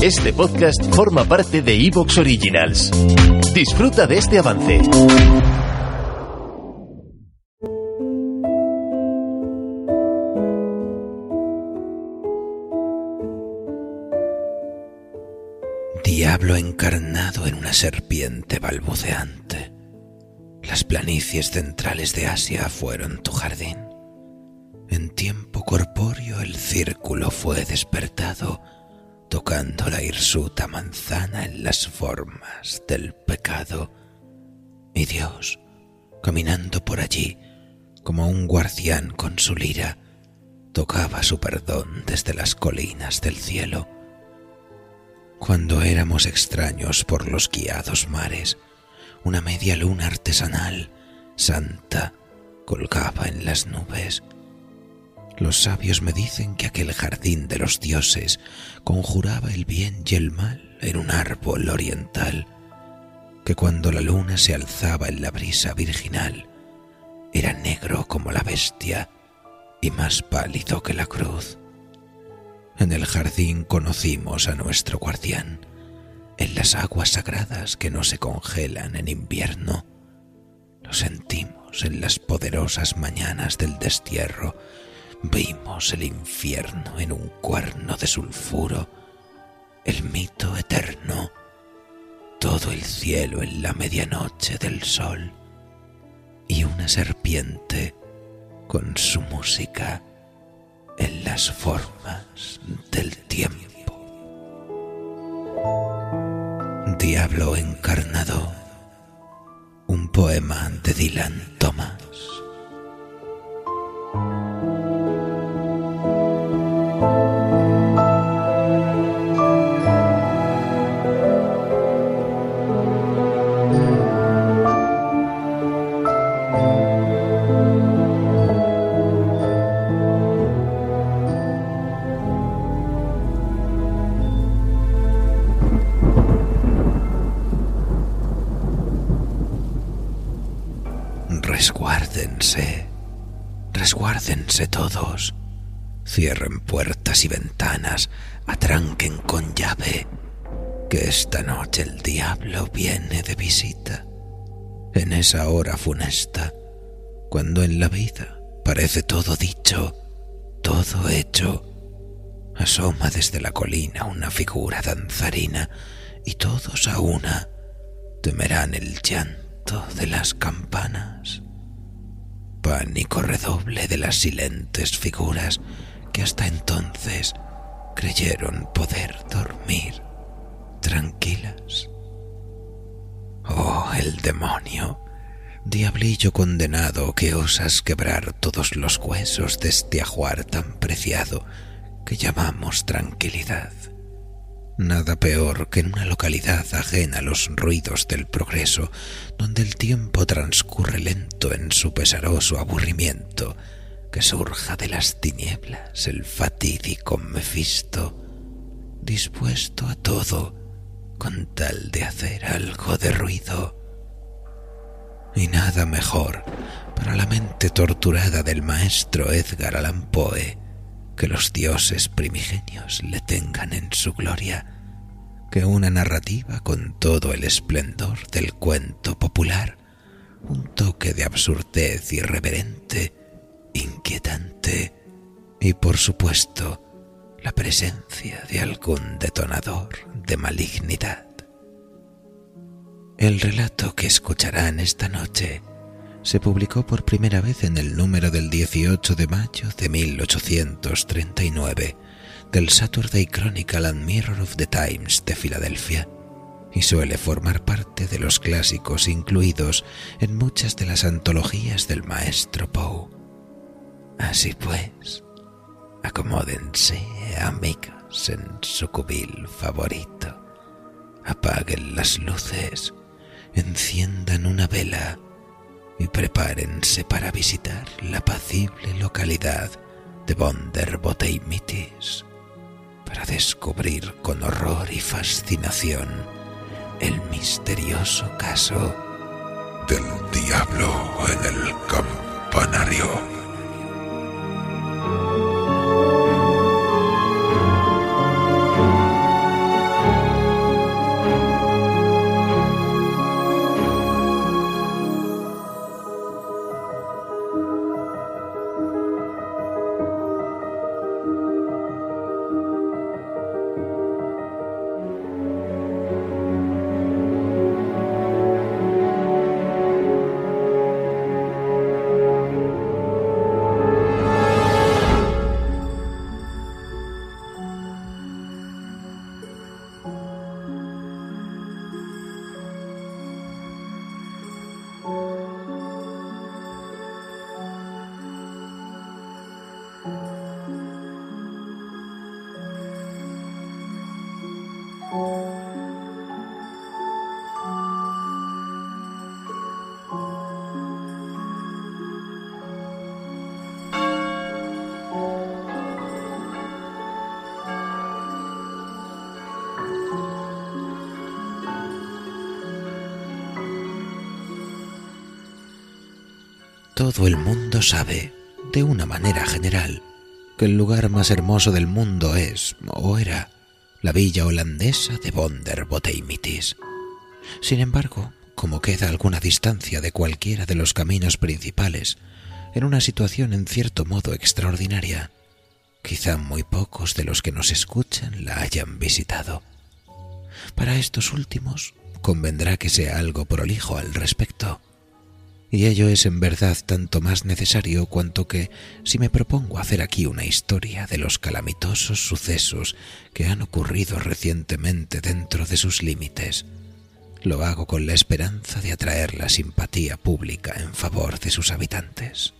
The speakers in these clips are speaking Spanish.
Este podcast forma parte de Evox Originals. Disfruta de este avance. Diablo encarnado en una serpiente balbuceante. Las planicies centrales de Asia fueron tu jardín. En tiempo corpóreo el círculo fue despertado tocando la hirsuta manzana en las formas del pecado. Y Dios, caminando por allí, como un guardián con su lira, tocaba su perdón desde las colinas del cielo. Cuando éramos extraños por los guiados mares, una media luna artesanal, santa, colgaba en las nubes los sabios me dicen que aquel jardín de los dioses conjuraba el bien y el mal en un árbol oriental, que cuando la luna se alzaba en la brisa virginal, era negro como la bestia y más pálido que la cruz. En el jardín conocimos a nuestro guardián, en las aguas sagradas que no se congelan en invierno. Lo sentimos en las poderosas mañanas del destierro vimos el infierno en un cuerno de sulfuro, el mito eterno, todo el cielo en la medianoche del sol y una serpiente con su música en las formas del tiempo. Diablo encarnado, un poema de Dylan Thomas. Resguárdense todos. Cierren puertas y ventanas, atranquen con llave, que esta noche el diablo viene de visita. En esa hora funesta, cuando en la vida parece todo dicho, todo hecho, asoma desde la colina una figura danzarina y todos a una temerán el llanto de las campanas pánico redoble de las silentes figuras que hasta entonces creyeron poder dormir tranquilas. Oh, el demonio, diablillo condenado que osas quebrar todos los huesos de este ajuar tan preciado que llamamos tranquilidad. Nada peor que en una localidad ajena a los ruidos del progreso, donde el tiempo transcurre lento en su pesaroso aburrimiento, que surja de las tinieblas el fatídico Mefisto, dispuesto a todo con tal de hacer algo de ruido. Y nada mejor para la mente torturada del maestro Edgar Allan Poe que los dioses primigenios le tengan en su gloria, que una narrativa con todo el esplendor del cuento popular, un toque de absurdez irreverente, inquietante y por supuesto la presencia de algún detonador de malignidad. El relato que escucharán esta noche se publicó por primera vez en el número del 18 de mayo de 1839 del Saturday Chronicle and Mirror of the Times de Filadelfia y suele formar parte de los clásicos incluidos en muchas de las antologías del maestro Poe. Así pues, acomódense, amigos, en su cubil favorito, apaguen las luces, enciendan una vela, y prepárense para visitar la apacible localidad de Bonderboteimitis para descubrir con horror y fascinación el misterioso caso del diablo en el campanario. Todo el mundo sabe, de una manera general, que el lugar más hermoso del mundo es, o era, la villa holandesa de Vonderboteimitis. Sin embargo, como queda alguna distancia de cualquiera de los caminos principales, en una situación en cierto modo extraordinaria, quizá muy pocos de los que nos escuchan la hayan visitado. Para estos últimos, convendrá que sea algo prolijo al respecto y ello es en verdad tanto más necesario cuanto que, si me propongo hacer aquí una historia de los calamitosos sucesos que han ocurrido recientemente dentro de sus límites, lo hago con la esperanza de atraer la simpatía pública en favor de sus habitantes.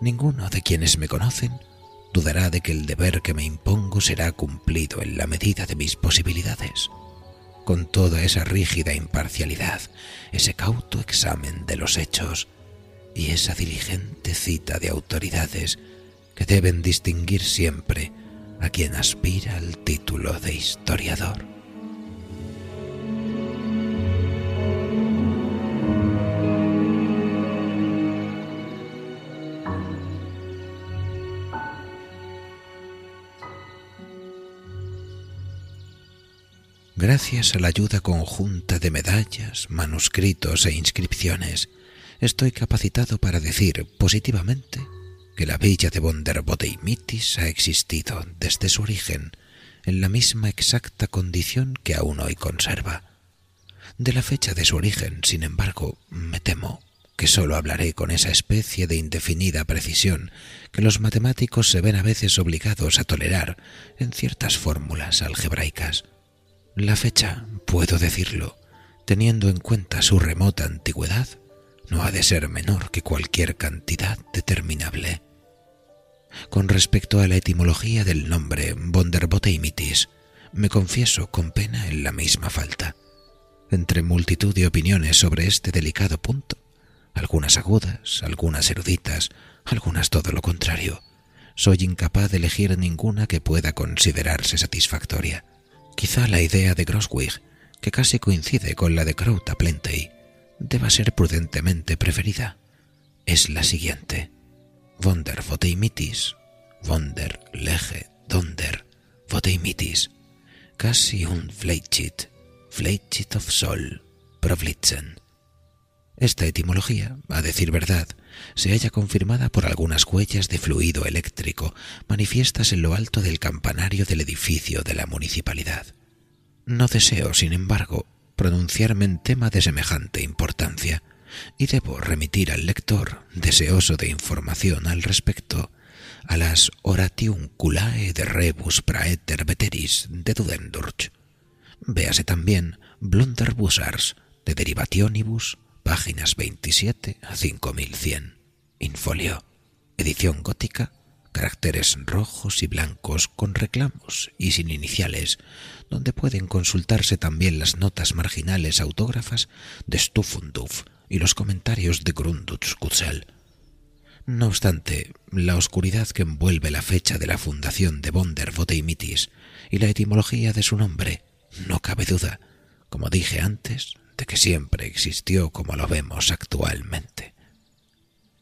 Ninguno de quienes me conocen dudará de que el deber que me impongo será cumplido en la medida de mis posibilidades con toda esa rígida imparcialidad, ese cauto examen de los hechos y esa diligente cita de autoridades que deben distinguir siempre a quien aspira al título de historiador. Gracias a la ayuda conjunta de medallas, manuscritos e inscripciones, estoy capacitado para decir positivamente que la villa de Vonderbodeimitis ha existido desde su origen en la misma exacta condición que aún hoy conserva. De la fecha de su origen, sin embargo, me temo que sólo hablaré con esa especie de indefinida precisión que los matemáticos se ven a veces obligados a tolerar en ciertas fórmulas algebraicas. La fecha, puedo decirlo, teniendo en cuenta su remota antigüedad, no ha de ser menor que cualquier cantidad determinable. Con respecto a la etimología del nombre Vonderboteimitis, me confieso con pena en la misma falta. Entre multitud de opiniones sobre este delicado punto, algunas agudas, algunas eruditas, algunas todo lo contrario, soy incapaz de elegir ninguna que pueda considerarse satisfactoria. Quizá la idea de Groswig, que casi coincide con la de Crowta Plenty, deba ser prudentemente preferida. Es la siguiente. Wonder voteimitis, Wonder lege donder voteimitis, casi un Fleischit, Fleischit of Sol, Provlitzen. Esta etimología, a decir verdad, se halla confirmada por algunas huellas de fluido eléctrico manifiestas en lo alto del campanario del edificio de la municipalidad. No deseo, sin embargo, pronunciarme en tema de semejante importancia, y debo remitir al lector, deseoso de información al respecto, a las Oratium Culae de Rebus Praeter Veteris de Dudendurch. Véase también Blunderbussars de Derivationibus páginas 27 a 5100. Infolio, edición gótica, caracteres rojos y blancos con reclamos y sin iniciales, donde pueden consultarse también las notas marginales autógrafas de Stuffunduf y los comentarios de Grundutzkutzel. No obstante, la oscuridad que envuelve la fecha de la fundación de Bonder Voteimitis y la etimología de su nombre, no cabe duda, como dije antes, que siempre existió como lo vemos actualmente.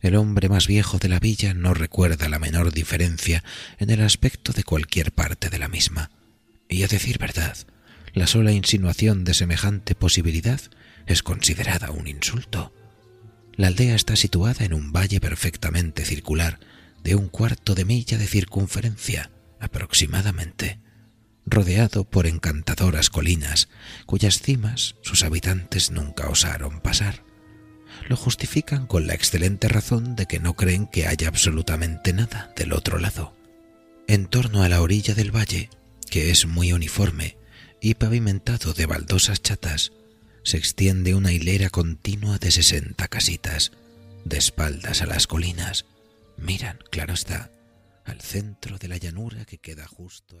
El hombre más viejo de la villa no recuerda la menor diferencia en el aspecto de cualquier parte de la misma. Y a decir verdad, la sola insinuación de semejante posibilidad es considerada un insulto. La aldea está situada en un valle perfectamente circular, de un cuarto de milla de circunferencia aproximadamente, rodeado por encantadoras colinas, cuyas cimas sus habitantes nunca osaron pasar. Lo justifican con la excelente razón de que no creen que haya absolutamente nada del otro lado. En torno a la orilla del valle, que es muy uniforme y pavimentado de baldosas chatas, se extiende una hilera continua de sesenta casitas, de espaldas a las colinas. Miran, claro está, al centro de la llanura que queda justo